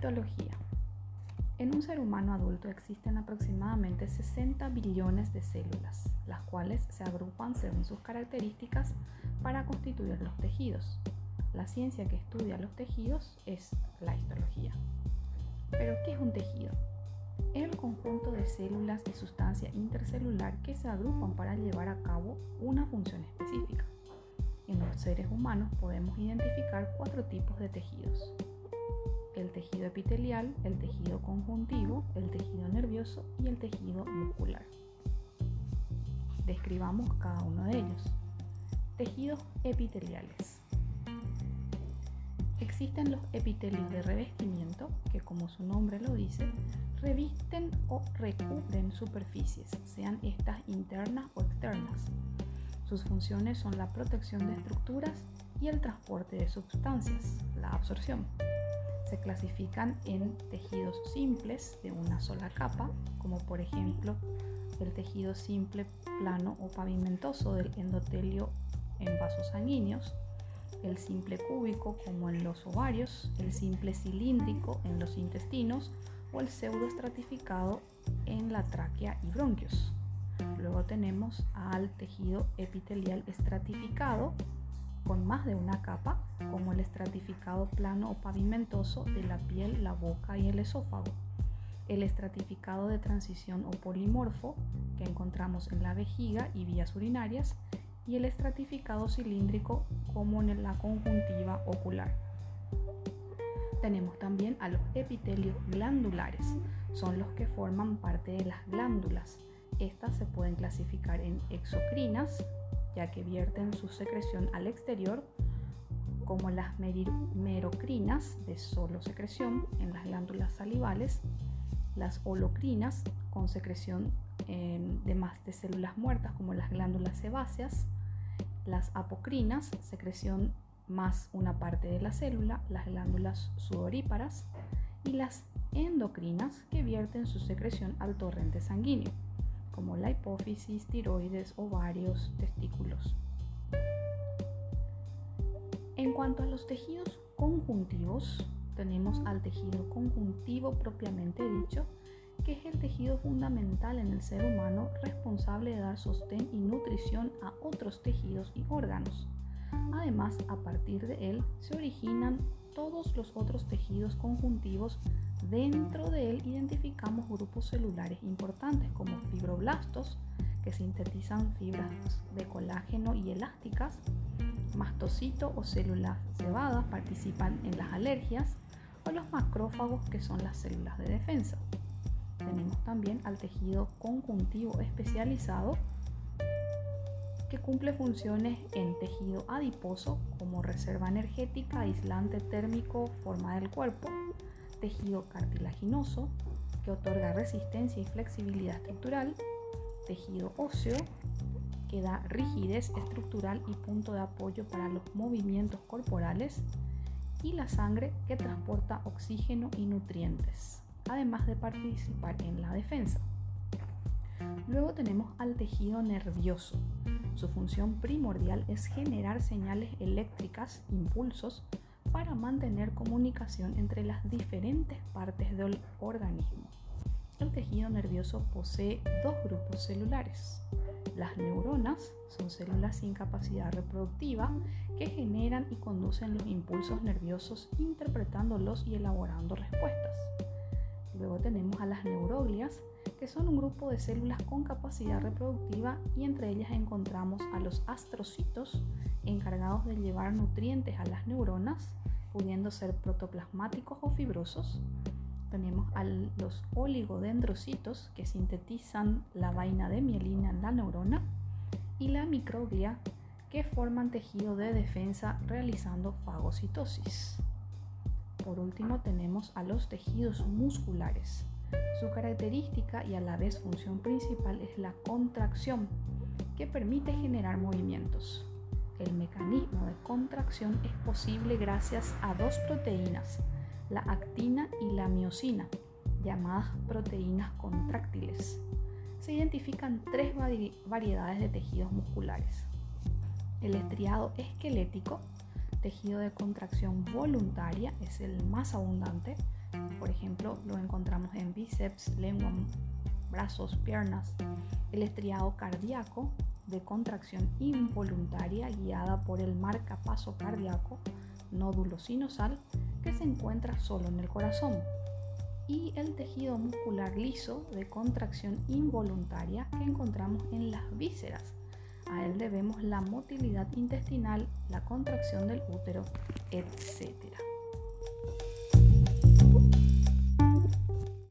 Histología. En un ser humano adulto existen aproximadamente 60 billones de células, las cuales se agrupan según sus características para constituir los tejidos. La ciencia que estudia los tejidos es la histología. Pero, ¿qué es un tejido? Es el conjunto de células y sustancia intercelular que se agrupan para llevar a cabo una función específica. En los seres humanos podemos identificar cuatro tipos de tejidos. El tejido epitelial, el tejido conjuntivo, el tejido nervioso y el tejido muscular. Describamos cada uno de ellos. Tejidos epiteliales. Existen los epitelios de revestimiento, que como su nombre lo dice, revisten o recubren superficies, sean estas internas o externas, sus funciones son la protección de estructuras y el transporte de sustancias, la absorción. Se clasifican en tejidos simples de una sola capa, como por ejemplo el tejido simple plano o pavimentoso del endotelio en vasos sanguíneos, el simple cúbico como en los ovarios, el simple cilíndrico en los intestinos o el pseudoestratificado en la tráquea y bronquios. Luego tenemos al tejido epitelial estratificado con más de una capa, como el estratificado plano o pavimentoso de la piel, la boca y el esófago. El estratificado de transición o polimorfo que encontramos en la vejiga y vías urinarias y el estratificado cilíndrico como en la conjuntiva ocular. Tenemos también a los epitelios glandulares, son los que forman parte de las glándulas estas se pueden clasificar en exocrinas, ya que vierten su secreción al exterior, como las merocrinas de solo secreción en las glándulas salivales, las holocrinas con secreción de más de células muertas como las glándulas sebáceas, las apocrinas, secreción más una parte de la célula, las glándulas sudoríparas, y las endocrinas que vierten su secreción al torrente sanguíneo como la hipófisis, tiroides, ovarios, testículos. En cuanto a los tejidos conjuntivos, tenemos al tejido conjuntivo propiamente dicho, que es el tejido fundamental en el ser humano responsable de dar sostén y nutrición a otros tejidos y órganos. Además, a partir de él se originan todos los otros tejidos conjuntivos Dentro de él identificamos grupos celulares importantes como fibroblastos, que sintetizan fibras de colágeno y elásticas, mastocito o células cebadas participan en las alergias, o los macrófagos, que son las células de defensa. Tenemos también al tejido conjuntivo especializado, que cumple funciones en tejido adiposo como reserva energética, aislante térmico, forma del cuerpo, tejido cartilaginoso que otorga resistencia y flexibilidad estructural, tejido óseo que da rigidez estructural y punto de apoyo para los movimientos corporales y la sangre que transporta oxígeno y nutrientes, además de participar en la defensa. Luego tenemos al tejido nervioso. Su función primordial es generar señales eléctricas, impulsos, para mantener comunicación entre las diferentes partes del organismo. El tejido nervioso posee dos grupos celulares. Las neuronas son células sin capacidad reproductiva que generan y conducen los impulsos nerviosos interpretándolos y elaborando respuestas. Luego tenemos a las neuroglias, que son un grupo de células con capacidad reproductiva y entre ellas encontramos a los astrocitos encargados de llevar nutrientes a las neuronas pudiendo ser protoplasmáticos o fibrosos. Tenemos a los oligodendrocitos que sintetizan la vaina de mielina en la neurona y la microglia que forman tejido de defensa realizando fagocitosis. Por último tenemos a los tejidos musculares. Su característica y a la vez función principal es la contracción, que permite generar movimientos. El mecanismo de contracción es posible gracias a dos proteínas, la actina y la miocina, llamadas proteínas contráctiles. Se identifican tres variedades de tejidos musculares. El estriado esquelético, tejido de contracción voluntaria, es el más abundante, Por ejemplo, lo encontramos en bíceps, lengua, brazos, piernas. El estriado cardíaco de contracción involuntaria guiada por el marcapaso cardíaco, nódulo sinusal, que se encuentra solo en el corazón. Y el tejido muscular liso de contracción involuntaria que encontramos en las vísceras. A él debemos la motilidad intestinal, la contracción del útero, etc.